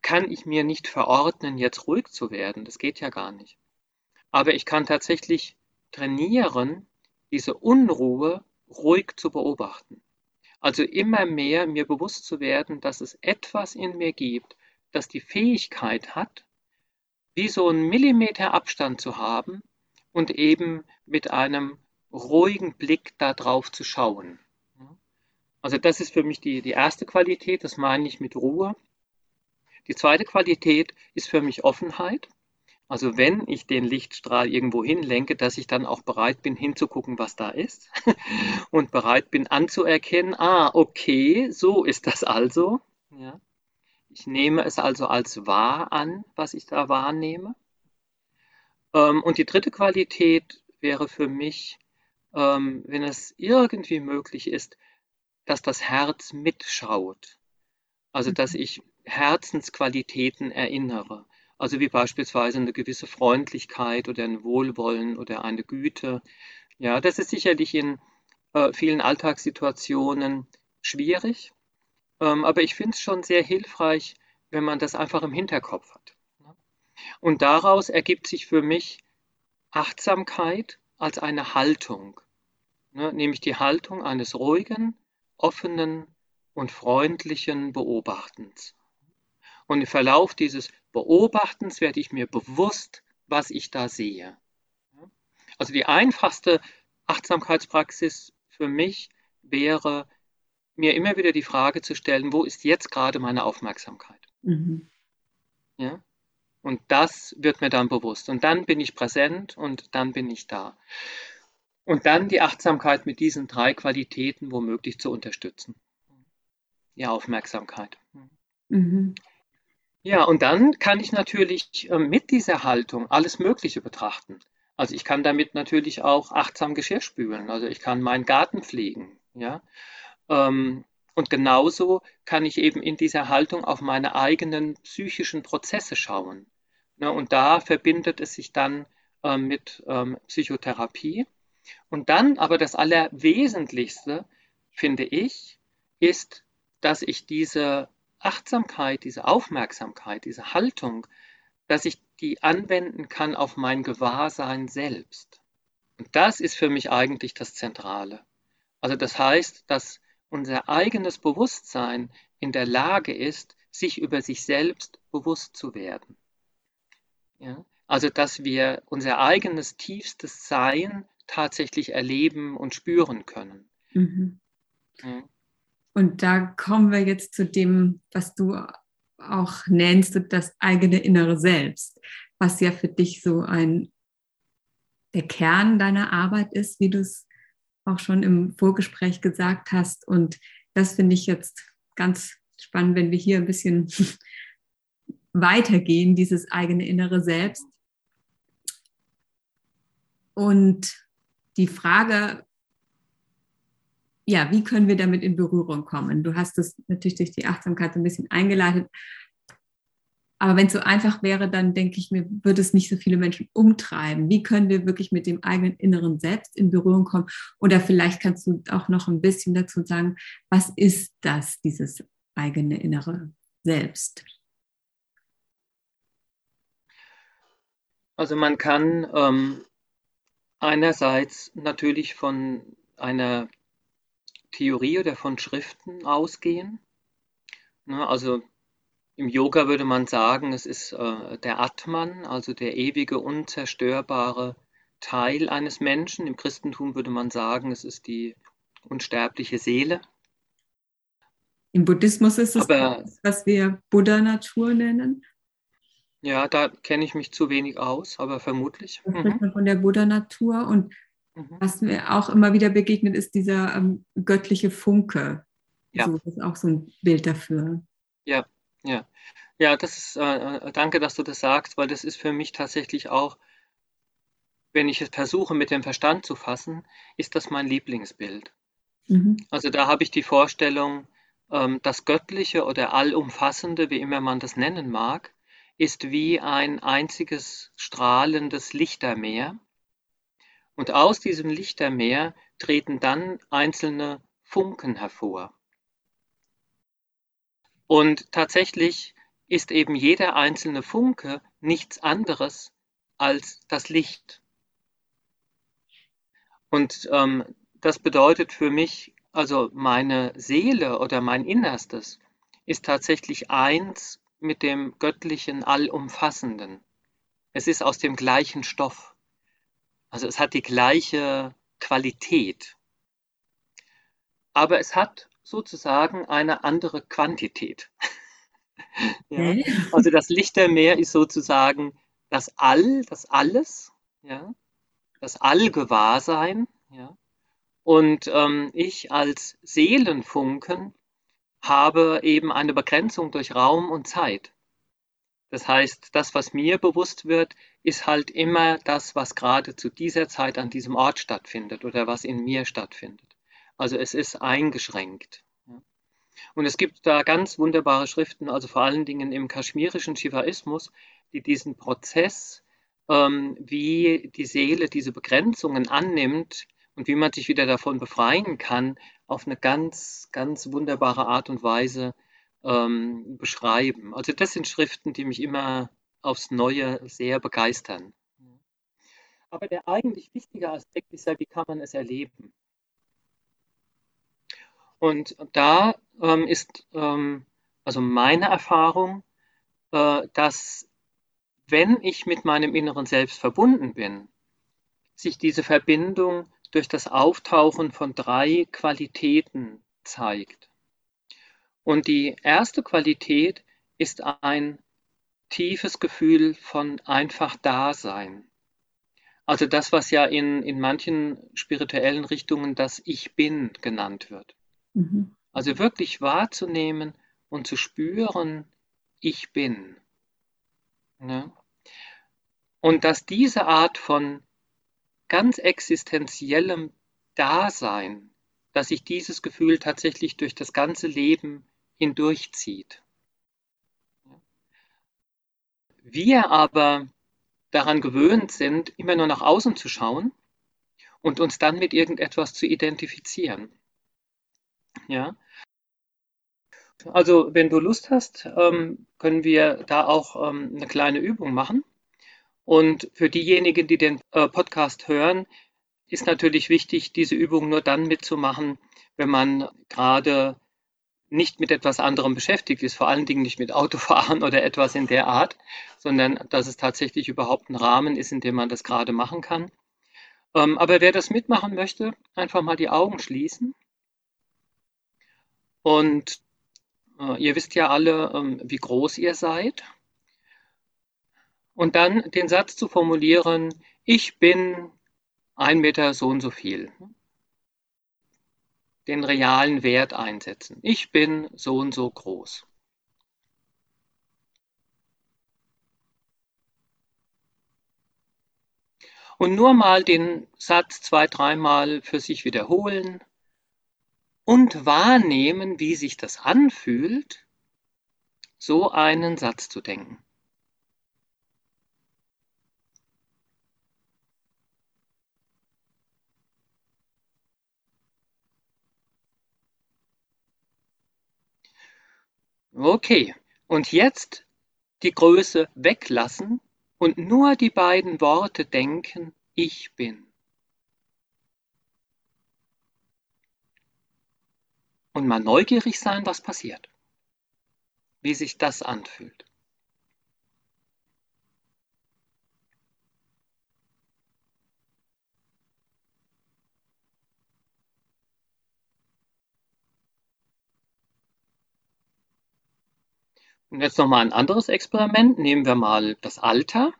kann ich mir nicht verordnen, jetzt ruhig zu werden. Das geht ja gar nicht. Aber ich kann tatsächlich trainieren, diese Unruhe ruhig zu beobachten. Also immer mehr mir bewusst zu werden, dass es etwas in mir gibt, das die Fähigkeit hat, wie so einen Millimeter Abstand zu haben, und eben mit einem ruhigen Blick darauf zu schauen. Also das ist für mich die, die erste Qualität, das meine ich mit Ruhe. Die zweite Qualität ist für mich Offenheit. Also wenn ich den Lichtstrahl irgendwo hinlenke, dass ich dann auch bereit bin hinzugucken, was da ist und bereit bin anzuerkennen, ah, okay, so ist das also. Ja. Ich nehme es also als wahr an, was ich da wahrnehme. Ähm, und die dritte Qualität wäre für mich, ähm, wenn es irgendwie möglich ist, dass das Herz mitschaut. Also dass mhm. ich Herzensqualitäten erinnere. Also wie beispielsweise eine gewisse Freundlichkeit oder ein Wohlwollen oder eine Güte. Ja, das ist sicherlich in äh, vielen Alltagssituationen schwierig. Ähm, aber ich finde es schon sehr hilfreich, wenn man das einfach im Hinterkopf hat. Und daraus ergibt sich für mich Achtsamkeit als eine Haltung, ne, nämlich die Haltung eines ruhigen, offenen und freundlichen Beobachtens. Und im Verlauf dieses Beobachtens werde ich mir bewusst, was ich da sehe. Also die einfachste Achtsamkeitspraxis für mich wäre, mir immer wieder die Frage zu stellen, wo ist jetzt gerade meine Aufmerksamkeit? Mhm. Ja? Und das wird mir dann bewusst. Und dann bin ich präsent und dann bin ich da. Und dann die Achtsamkeit mit diesen drei Qualitäten womöglich zu unterstützen. Die Aufmerksamkeit. Mhm. Ja, und dann kann ich natürlich ähm, mit dieser Haltung alles Mögliche betrachten. Also ich kann damit natürlich auch achtsam Geschirr spülen. Also ich kann meinen Garten pflegen. Ja? Ähm, Und genauso kann ich eben in dieser Haltung auf meine eigenen psychischen Prozesse schauen. Ne, und da verbindet es sich dann äh, mit ähm, Psychotherapie. Und dann aber das Allerwesentlichste, finde ich, ist, dass ich diese Achtsamkeit, diese Aufmerksamkeit, diese Haltung, dass ich die anwenden kann auf mein Gewahrsein selbst. Und das ist für mich eigentlich das Zentrale. Also das heißt, dass unser eigenes Bewusstsein in der Lage ist, sich über sich selbst bewusst zu werden. Ja? Also dass wir unser eigenes tiefstes Sein tatsächlich erleben und spüren können. Mhm. Ja. Und da kommen wir jetzt zu dem, was du auch nennst, das eigene innere Selbst, was ja für dich so ein der Kern deiner Arbeit ist, wie du es auch schon im Vorgespräch gesagt hast. Und das finde ich jetzt ganz spannend, wenn wir hier ein bisschen weitergehen, dieses eigene innere Selbst. Und die Frage, ja, wie können wir damit in Berührung kommen? Du hast es natürlich durch die Achtsamkeit ein bisschen eingeleitet. Aber wenn es so einfach wäre, dann denke ich mir, würde es nicht so viele Menschen umtreiben. Wie können wir wirklich mit dem eigenen inneren Selbst in Berührung kommen? Oder vielleicht kannst du auch noch ein bisschen dazu sagen, was ist das, dieses eigene innere Selbst? Also man kann ähm, einerseits natürlich von einer Theorie oder von Schriften ausgehen. Ne, also im Yoga würde man sagen, es ist äh, der Atman, also der ewige, unzerstörbare Teil eines Menschen. Im Christentum würde man sagen, es ist die unsterbliche Seele. Im Buddhismus ist es Aber, das, was wir Buddha-Natur nennen. Ja, da kenne ich mich zu wenig aus, aber vermutlich. Mhm. Von der Buddha-Natur. Und mhm. was mir auch immer wieder begegnet, ist dieser ähm, göttliche Funke. Ja. So, das ist auch so ein Bild dafür. Ja, ja. Ja, das ist, äh, äh, danke, dass du das sagst, weil das ist für mich tatsächlich auch, wenn ich es versuche mit dem Verstand zu fassen, ist das mein Lieblingsbild. Mhm. Also da habe ich die Vorstellung, ähm, das Göttliche oder Allumfassende, wie immer man das nennen mag, ist wie ein einziges strahlendes Lichtermeer. Und aus diesem Lichtermeer treten dann einzelne Funken hervor. Und tatsächlich ist eben jeder einzelne Funke nichts anderes als das Licht. Und ähm, das bedeutet für mich, also meine Seele oder mein Innerstes ist tatsächlich eins mit dem göttlichen Allumfassenden. Es ist aus dem gleichen Stoff. Also es hat die gleiche Qualität. Aber es hat sozusagen eine andere Quantität. ja? Also das Lichtermeer ist sozusagen das All, das Alles, ja? das Allgewahrsein. Ja? Und ähm, ich als Seelenfunken habe eben eine Begrenzung durch Raum und Zeit. Das heißt, das, was mir bewusst wird, ist halt immer das, was gerade zu dieser Zeit an diesem Ort stattfindet oder was in mir stattfindet. Also es ist eingeschränkt. Und es gibt da ganz wunderbare Schriften, also vor allen Dingen im kaschmirischen Shivaismus, die diesen Prozess, ähm, wie die Seele diese Begrenzungen annimmt und wie man sich wieder davon befreien kann, auf eine ganz, ganz wunderbare Art und Weise ähm, beschreiben. Also das sind Schriften, die mich immer aufs Neue sehr begeistern. Aber der eigentlich wichtige Aspekt ist ja, wie kann man es erleben? Und da ähm, ist ähm, also meine Erfahrung, äh, dass wenn ich mit meinem inneren Selbst verbunden bin, sich diese Verbindung durch das Auftauchen von drei Qualitäten zeigt. Und die erste Qualität ist ein tiefes Gefühl von einfach Dasein. Also das, was ja in, in manchen spirituellen Richtungen das Ich bin genannt wird. Mhm. Also wirklich wahrzunehmen und zu spüren, ich bin. Ja? Und dass diese Art von ganz existenziellem Dasein, dass sich dieses Gefühl tatsächlich durch das ganze Leben hindurchzieht. Wir aber daran gewöhnt sind, immer nur nach außen zu schauen und uns dann mit irgendetwas zu identifizieren. Ja. Also, wenn du Lust hast, ähm, können wir da auch ähm, eine kleine Übung machen. Und für diejenigen, die den äh, Podcast hören, ist natürlich wichtig, diese Übung nur dann mitzumachen, wenn man gerade nicht mit etwas anderem beschäftigt ist, vor allen Dingen nicht mit Autofahren oder etwas in der Art, sondern dass es tatsächlich überhaupt ein Rahmen ist, in dem man das gerade machen kann. Ähm, aber wer das mitmachen möchte, einfach mal die Augen schließen. Und äh, ihr wisst ja alle, ähm, wie groß ihr seid. Und dann den Satz zu formulieren, ich bin ein Meter so und so viel den realen Wert einsetzen. Ich bin so und so groß. Und nur mal den Satz zwei, dreimal für sich wiederholen und wahrnehmen, wie sich das anfühlt, so einen Satz zu denken. Okay, und jetzt die Größe weglassen und nur die beiden Worte denken, ich bin. Und mal neugierig sein, was passiert, wie sich das anfühlt. Und jetzt nochmal ein anderes Experiment. Nehmen wir mal das Alter.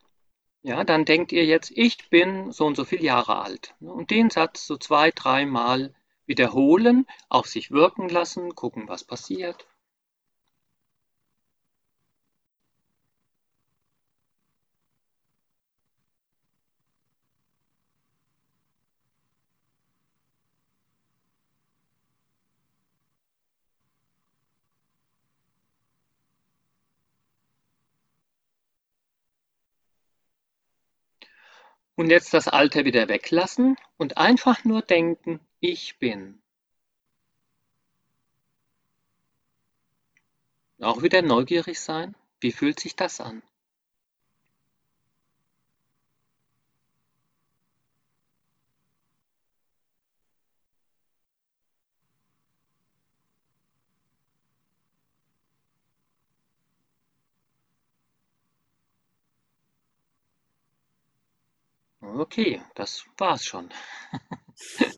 Ja, dann denkt ihr jetzt, ich bin so und so viele Jahre alt. Und den Satz so zwei, dreimal wiederholen, auf sich wirken lassen, gucken, was passiert. Und jetzt das Alter wieder weglassen und einfach nur denken, ich bin. Auch wieder neugierig sein, wie fühlt sich das an? Okay, das war's schon.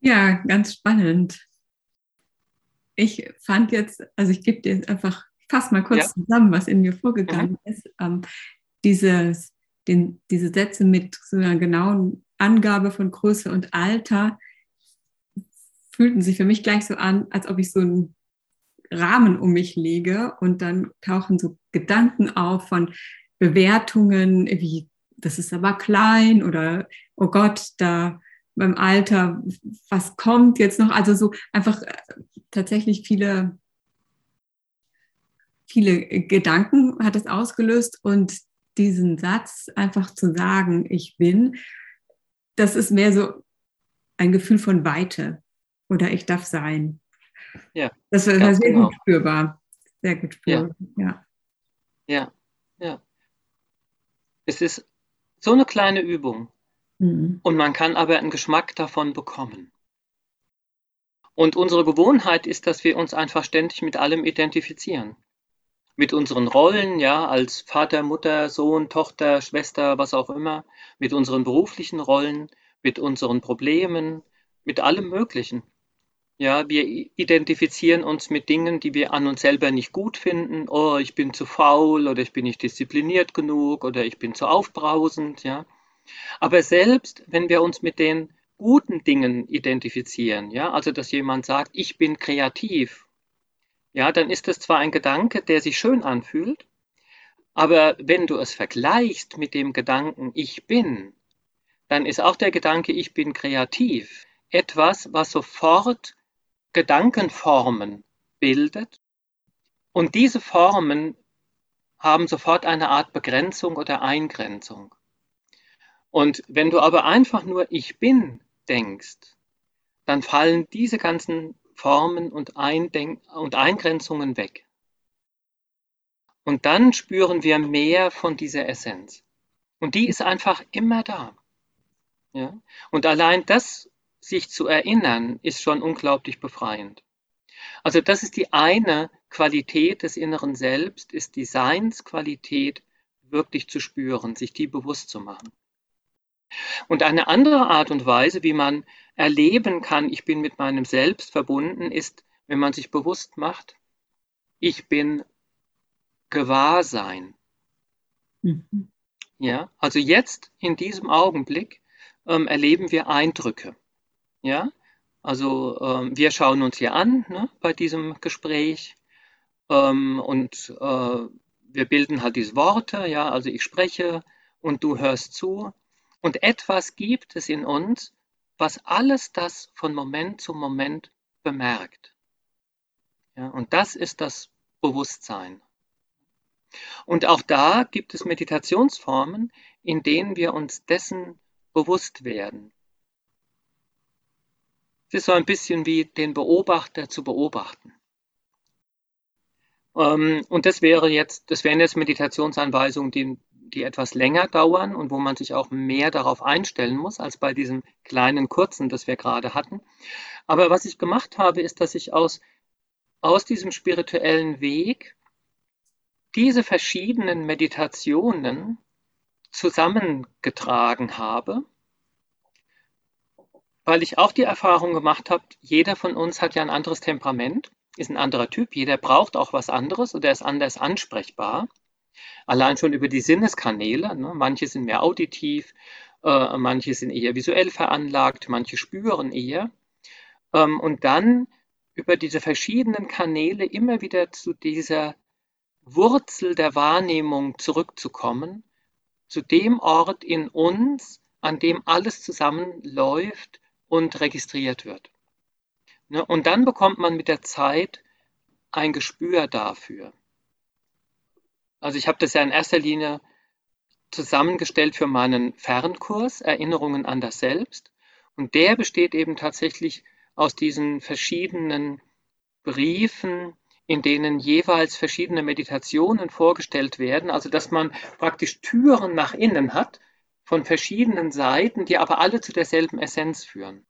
Ja, ganz spannend. Ich fand jetzt, also ich gebe dir einfach, fass mal kurz ja. zusammen, was in mir vorgegangen mhm. ist. Ähm, dieses, den, diese Sätze mit so einer genauen Angabe von Größe und Alter fühlten sich für mich gleich so an, als ob ich so einen Rahmen um mich lege und dann tauchen so Gedanken auf von Bewertungen wie, das ist aber klein oder, oh Gott, da beim Alter, was kommt jetzt noch? Also so einfach äh, tatsächlich viele, viele Gedanken hat es ausgelöst und diesen Satz einfach zu sagen, ich bin, das ist mehr so ein Gefühl von Weite oder ich darf sein. Ja. Das war sehr genau. gut spürbar. Sehr gut spürbar. Ja. ja. Ja. Es ist so eine kleine Übung. Mhm. Und man kann aber einen Geschmack davon bekommen. Und unsere Gewohnheit ist, dass wir uns einfach ständig mit allem identifizieren. Mit unseren Rollen, ja, als Vater, Mutter, Sohn, Tochter, Schwester, was auch immer, mit unseren beruflichen Rollen, mit unseren Problemen, mit allem Möglichen. Ja, wir identifizieren uns mit Dingen, die wir an uns selber nicht gut finden. Oh, ich bin zu faul oder ich bin nicht diszipliniert genug oder ich bin zu aufbrausend, ja. Aber selbst wenn wir uns mit den guten Dingen identifizieren, ja, also dass jemand sagt, ich bin kreativ, ja, dann ist das zwar ein Gedanke, der sich schön anfühlt, aber wenn du es vergleichst mit dem Gedanken, ich bin, dann ist auch der Gedanke, ich bin kreativ, etwas, was sofort Gedankenformen bildet. Und diese Formen haben sofort eine Art Begrenzung oder Eingrenzung. Und wenn du aber einfach nur ich bin denkst, dann fallen diese ganzen Formen und, Eindenk und Eingrenzungen weg. Und dann spüren wir mehr von dieser Essenz. Und die ist einfach immer da. Ja? Und allein das, sich zu erinnern, ist schon unglaublich befreiend. Also das ist die eine Qualität des inneren Selbst, ist die Seinsqualität wirklich zu spüren, sich die bewusst zu machen. Und eine andere Art und Weise, wie man erleben kann, ich bin mit meinem Selbst verbunden, ist, wenn man sich bewusst macht, ich bin Gewahrsein. Mhm. Ja, also jetzt in diesem Augenblick ähm, erleben wir Eindrücke. Ja, also ähm, wir schauen uns hier an ne, bei diesem Gespräch ähm, und äh, wir bilden halt diese Worte. Ja, also ich spreche und du hörst zu und etwas gibt es in uns, was alles das von Moment zu Moment bemerkt. Ja, und das ist das Bewusstsein. Und auch da gibt es Meditationsformen, in denen wir uns dessen bewusst werden. Es ist so ein bisschen wie den Beobachter zu beobachten. Ähm, und das wäre jetzt, das wären jetzt Meditationsanweisungen, die die etwas länger dauern und wo man sich auch mehr darauf einstellen muss, als bei diesem kleinen kurzen, das wir gerade hatten. Aber was ich gemacht habe, ist, dass ich aus, aus diesem spirituellen Weg diese verschiedenen Meditationen zusammengetragen habe, weil ich auch die Erfahrung gemacht habe, jeder von uns hat ja ein anderes Temperament, ist ein anderer Typ, jeder braucht auch was anderes oder ist anders ansprechbar. Allein schon über die Sinneskanäle. Ne? Manche sind mehr auditiv, äh, manche sind eher visuell veranlagt, manche spüren eher. Ähm, und dann über diese verschiedenen Kanäle immer wieder zu dieser Wurzel der Wahrnehmung zurückzukommen, zu dem Ort in uns, an dem alles zusammenläuft und registriert wird. Ne? Und dann bekommt man mit der Zeit ein Gespür dafür. Also ich habe das ja in erster Linie zusammengestellt für meinen Fernkurs Erinnerungen an das Selbst. Und der besteht eben tatsächlich aus diesen verschiedenen Briefen, in denen jeweils verschiedene Meditationen vorgestellt werden. Also dass man praktisch Türen nach innen hat von verschiedenen Seiten, die aber alle zu derselben Essenz führen.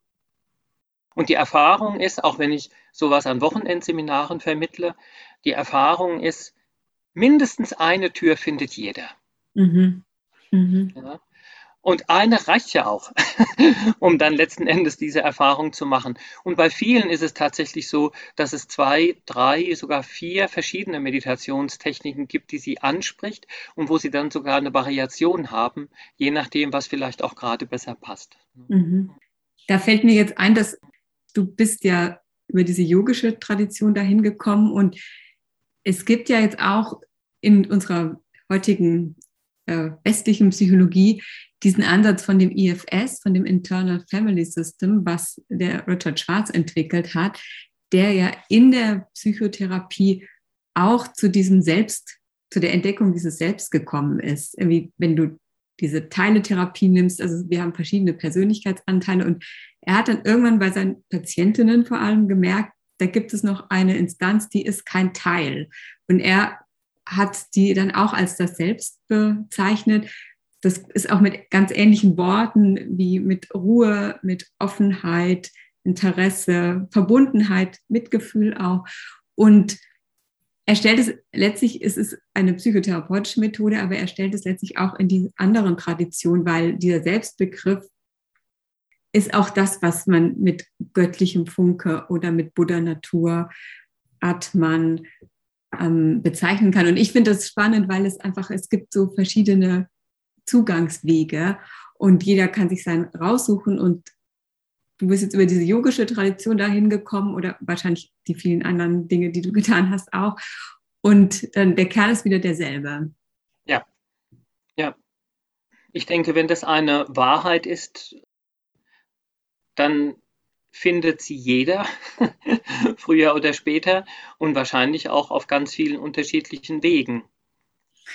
Und die Erfahrung ist, auch wenn ich sowas an Wochenendseminaren vermittle, die Erfahrung ist, mindestens eine Tür findet jeder. Mhm. Mhm. Ja. Und eine reicht ja auch, um dann letzten Endes diese Erfahrung zu machen. Und bei vielen ist es tatsächlich so, dass es zwei, drei, sogar vier verschiedene Meditationstechniken gibt, die sie anspricht und wo sie dann sogar eine Variation haben, je nachdem, was vielleicht auch gerade besser passt. Mhm. Da fällt mir jetzt ein, dass du bist ja über diese yogische Tradition dahin gekommen und es gibt ja jetzt auch in unserer heutigen äh, westlichen Psychologie diesen Ansatz von dem IFS, von dem Internal Family System, was der Richard Schwarz entwickelt hat, der ja in der Psychotherapie auch zu diesem Selbst, zu der Entdeckung dieses Selbst gekommen ist. Irgendwie, wenn du diese Teiletherapie nimmst, also wir haben verschiedene Persönlichkeitsanteile und er hat dann irgendwann bei seinen Patientinnen vor allem gemerkt, da gibt es noch eine Instanz, die ist kein Teil. Und er hat die dann auch als das Selbst bezeichnet. Das ist auch mit ganz ähnlichen Worten wie mit Ruhe, mit Offenheit, Interesse, Verbundenheit, Mitgefühl auch. Und er stellt es letztlich, es ist eine psychotherapeutische Methode, aber er stellt es letztlich auch in die anderen Traditionen, weil dieser Selbstbegriff ist auch das, was man mit göttlichem Funke oder mit Buddha Natur, Atman ähm, bezeichnen kann. Und ich finde das spannend, weil es einfach, es gibt so verschiedene Zugangswege und jeder kann sich seinen raussuchen und du bist jetzt über diese yogische Tradition dahin gekommen oder wahrscheinlich die vielen anderen Dinge, die du getan hast auch. Und äh, der Kern ist wieder derselbe. Ja, ja. Ich denke, wenn das eine Wahrheit ist, dann findet sie jeder, früher oder später und wahrscheinlich auch auf ganz vielen unterschiedlichen Wegen.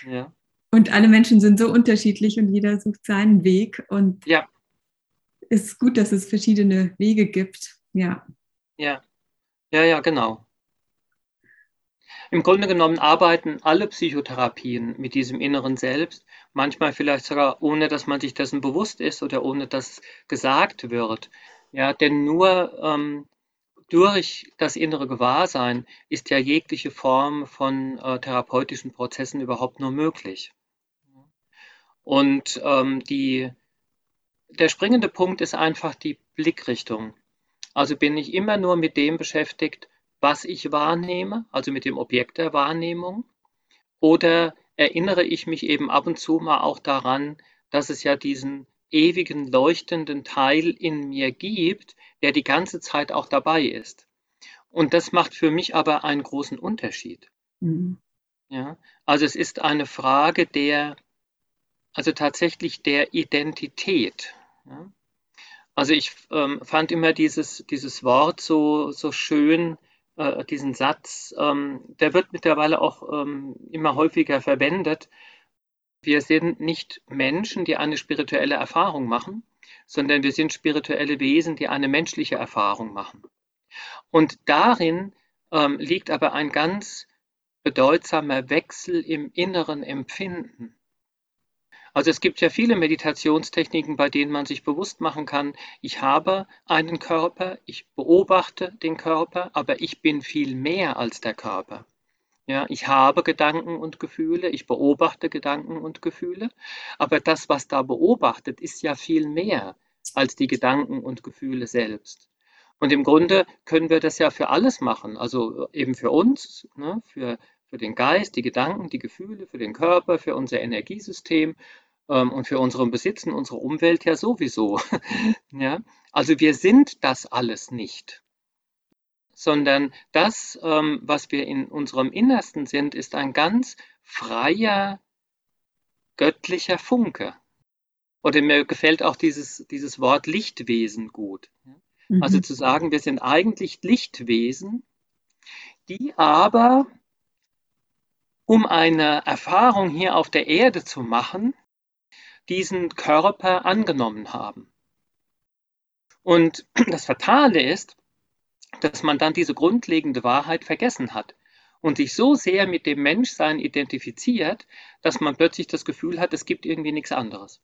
Ja. Und alle Menschen sind so unterschiedlich und jeder sucht seinen Weg und ja. es ist gut, dass es verschiedene Wege gibt. Ja. Ja, ja, ja, genau. Im Grunde genommen arbeiten alle Psychotherapien mit diesem inneren Selbst, manchmal vielleicht sogar ohne, dass man sich dessen bewusst ist oder ohne, dass gesagt wird. Ja, denn nur ähm, durch das innere Gewahrsein ist ja jegliche Form von äh, therapeutischen Prozessen überhaupt nur möglich. Und ähm, die, der springende Punkt ist einfach die Blickrichtung. Also bin ich immer nur mit dem beschäftigt, was ich wahrnehme, also mit dem Objekt der Wahrnehmung, oder erinnere ich mich eben ab und zu mal auch daran, dass es ja diesen ewigen leuchtenden Teil in mir gibt, der die ganze Zeit auch dabei ist. Und das macht für mich aber einen großen Unterschied. Mhm. Ja, also es ist eine Frage der, also tatsächlich der Identität. Ja. Also ich ähm, fand immer dieses, dieses Wort so, so schön, äh, diesen Satz, ähm, der wird mittlerweile auch ähm, immer häufiger verwendet. Wir sind nicht Menschen, die eine spirituelle Erfahrung machen, sondern wir sind spirituelle Wesen, die eine menschliche Erfahrung machen. Und darin ähm, liegt aber ein ganz bedeutsamer Wechsel im inneren Empfinden. Also es gibt ja viele Meditationstechniken, bei denen man sich bewusst machen kann, ich habe einen Körper, ich beobachte den Körper, aber ich bin viel mehr als der Körper. Ja, ich habe Gedanken und Gefühle, ich beobachte Gedanken und Gefühle, aber das, was da beobachtet, ist ja viel mehr als die Gedanken und Gefühle selbst. Und im Grunde können wir das ja für alles machen, also eben für uns, ne, für, für den Geist, die Gedanken, die Gefühle, für den Körper, für unser Energiesystem ähm, und für unseren Besitz und unsere Umwelt ja sowieso. ja? Also wir sind das alles nicht sondern das, ähm, was wir in unserem Innersten sind, ist ein ganz freier, göttlicher Funke. Oder mir gefällt auch dieses, dieses Wort Lichtwesen gut. Mhm. Also zu sagen, wir sind eigentlich Lichtwesen, die aber, um eine Erfahrung hier auf der Erde zu machen, diesen Körper angenommen haben. Und das Fatale ist, dass man dann diese grundlegende Wahrheit vergessen hat und sich so sehr mit dem Menschsein identifiziert, dass man plötzlich das Gefühl hat, es gibt irgendwie nichts anderes.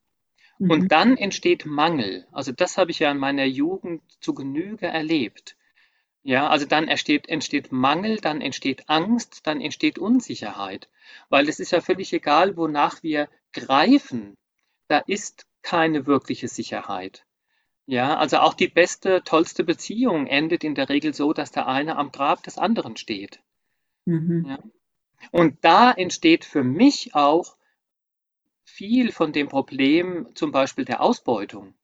Mhm. Und dann entsteht Mangel. Also das habe ich ja in meiner Jugend zu Genüge erlebt. Ja, also dann entsteht, entsteht Mangel, dann entsteht Angst, dann entsteht Unsicherheit. Weil es ist ja völlig egal, wonach wir greifen. Da ist keine wirkliche Sicherheit. Ja, also auch die beste, tollste Beziehung endet in der Regel so, dass der eine am Grab des anderen steht. Mhm. Ja. Und da entsteht für mich auch viel von dem Problem zum Beispiel der Ausbeutung.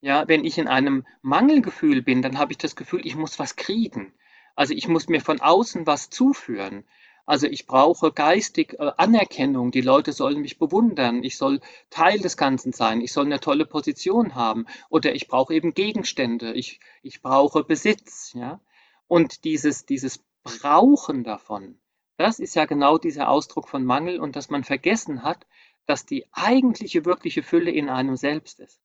Ja, wenn ich in einem Mangelgefühl bin, dann habe ich das Gefühl, ich muss was kriegen. Also ich muss mir von außen was zuführen. Also ich brauche geistig äh, Anerkennung. Die Leute sollen mich bewundern. Ich soll Teil des Ganzen sein. Ich soll eine tolle Position haben. Oder ich brauche eben Gegenstände. Ich, ich brauche Besitz. Ja? Und dieses, dieses Brauchen davon, das ist ja genau dieser Ausdruck von Mangel und dass man vergessen hat, dass die eigentliche, wirkliche Fülle in einem selbst ist.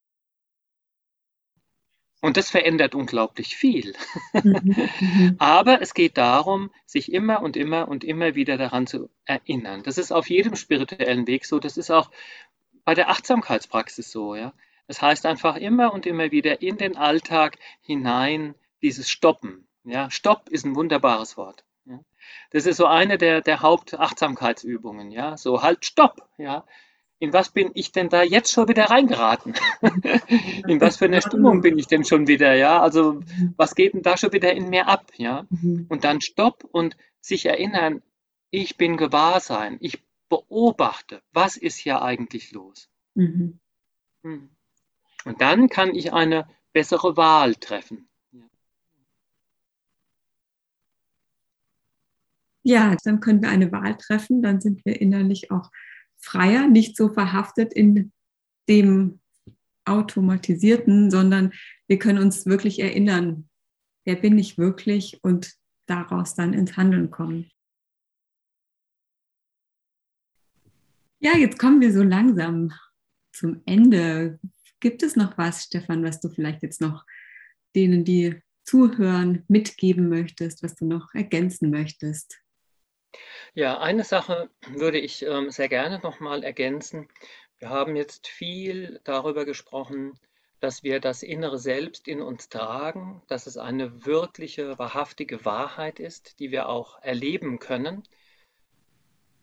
Und das verändert unglaublich viel. Mhm, mhm. Aber es geht darum, sich immer und immer und immer wieder daran zu erinnern. Das ist auf jedem spirituellen Weg so. Das ist auch bei der Achtsamkeitspraxis so. Ja? Das heißt einfach immer und immer wieder in den Alltag hinein dieses Stoppen. Ja? Stopp ist ein wunderbares Wort. Ja? Das ist so eine der, der Hauptachtsamkeitsübungen. Ja? So halt Stopp. Ja? In was bin ich denn da jetzt schon wieder reingeraten? in was für eine Stimmung bin ich denn schon wieder, ja? Also, was geht denn da schon wieder in mir ab, ja? Mhm. Und dann Stopp und sich erinnern, ich bin Gewahrsein, ich beobachte, was ist hier eigentlich los? Mhm. Hm. Und dann kann ich eine bessere Wahl treffen. Ja, dann können wir eine Wahl treffen, dann sind wir innerlich auch freier, nicht so verhaftet in dem Automatisierten, sondern wir können uns wirklich erinnern, wer bin ich wirklich und daraus dann ins Handeln kommen. Ja, jetzt kommen wir so langsam zum Ende. Gibt es noch was, Stefan, was du vielleicht jetzt noch denen, die zuhören, mitgeben möchtest, was du noch ergänzen möchtest? Ja, eine Sache würde ich ähm, sehr gerne nochmal ergänzen. Wir haben jetzt viel darüber gesprochen, dass wir das innere Selbst in uns tragen, dass es eine wirkliche, wahrhaftige Wahrheit ist, die wir auch erleben können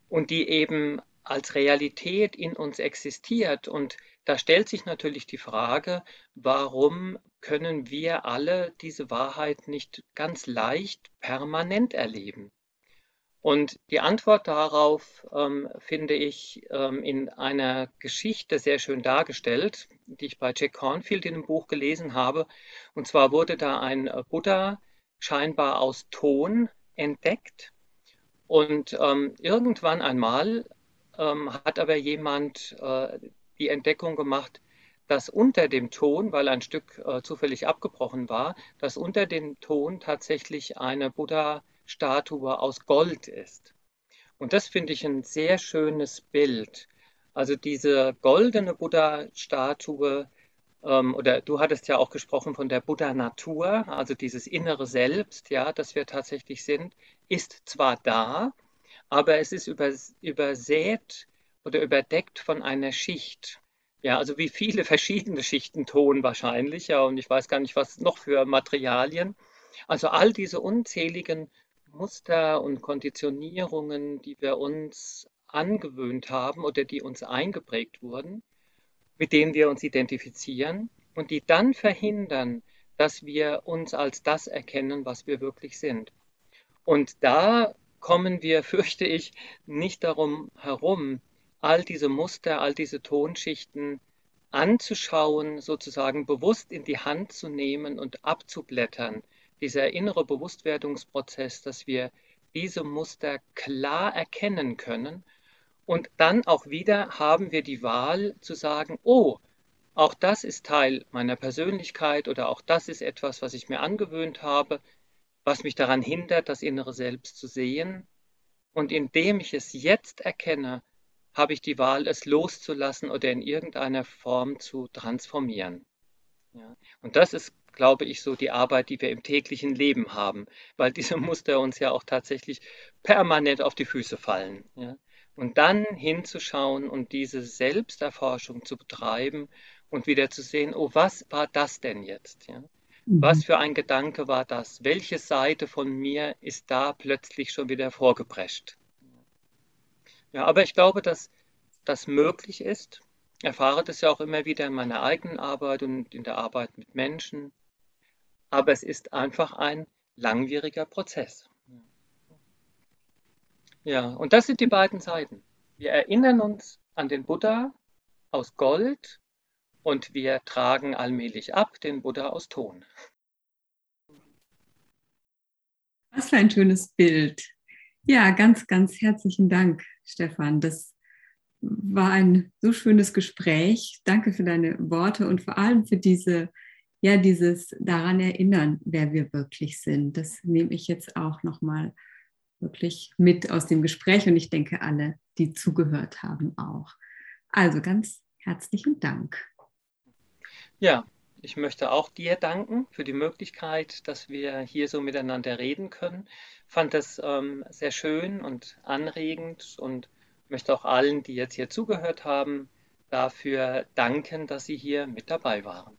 und die eben als Realität in uns existiert. Und da stellt sich natürlich die Frage, warum können wir alle diese Wahrheit nicht ganz leicht permanent erleben? Und die Antwort darauf ähm, finde ich ähm, in einer Geschichte sehr schön dargestellt, die ich bei Jack Cornfield in einem Buch gelesen habe. Und zwar wurde da ein Buddha scheinbar aus Ton entdeckt. Und ähm, irgendwann einmal ähm, hat aber jemand äh, die Entdeckung gemacht, dass unter dem Ton, weil ein Stück äh, zufällig abgebrochen war, dass unter dem Ton tatsächlich eine Buddha Statue aus Gold ist. Und das finde ich ein sehr schönes Bild. Also diese goldene Buddha-Statue, ähm, oder du hattest ja auch gesprochen von der Buddha-Natur, also dieses innere Selbst, ja, das wir tatsächlich sind, ist zwar da, aber es ist übersät oder überdeckt von einer Schicht. Ja, also wie viele verschiedene Schichten Ton wahrscheinlich, ja, und ich weiß gar nicht, was noch für Materialien. Also all diese unzähligen Muster und Konditionierungen, die wir uns angewöhnt haben oder die uns eingeprägt wurden, mit denen wir uns identifizieren und die dann verhindern, dass wir uns als das erkennen, was wir wirklich sind. Und da kommen wir, fürchte ich, nicht darum herum, all diese Muster, all diese Tonschichten anzuschauen, sozusagen bewusst in die Hand zu nehmen und abzublättern, dieser innere Bewusstwerdungsprozess, dass wir diese Muster klar erkennen können. Und dann auch wieder haben wir die Wahl zu sagen, oh, auch das ist Teil meiner Persönlichkeit oder auch das ist etwas, was ich mir angewöhnt habe, was mich daran hindert, das innere Selbst zu sehen. Und indem ich es jetzt erkenne, habe ich die Wahl, es loszulassen oder in irgendeiner Form zu transformieren. Ja. Und das ist glaube ich, so die Arbeit, die wir im täglichen Leben haben, weil diese Muster uns ja auch tatsächlich permanent auf die Füße fallen. Ja? Und dann hinzuschauen und diese Selbsterforschung zu betreiben und wieder zu sehen, oh, was war das denn jetzt? Ja? Was mhm. für ein Gedanke war das? Welche Seite von mir ist da plötzlich schon wieder vorgeprescht? Ja, aber ich glaube, dass das möglich ist. Ich erfahre das ja auch immer wieder in meiner eigenen Arbeit und in der Arbeit mit Menschen aber es ist einfach ein langwieriger Prozess. Ja, und das sind die beiden Seiten. Wir erinnern uns an den Buddha aus Gold und wir tragen allmählich ab den Buddha aus Ton. Was für ein schönes Bild. Ja, ganz, ganz herzlichen Dank, Stefan. Das war ein so schönes Gespräch. Danke für deine Worte und vor allem für diese ja, dieses daran erinnern, wer wir wirklich sind. Das nehme ich jetzt auch nochmal wirklich mit aus dem Gespräch und ich denke, alle, die zugehört haben, auch. Also ganz herzlichen Dank. Ja, ich möchte auch dir danken für die Möglichkeit, dass wir hier so miteinander reden können. Fand das ähm, sehr schön und anregend und möchte auch allen, die jetzt hier zugehört haben, dafür danken, dass sie hier mit dabei waren.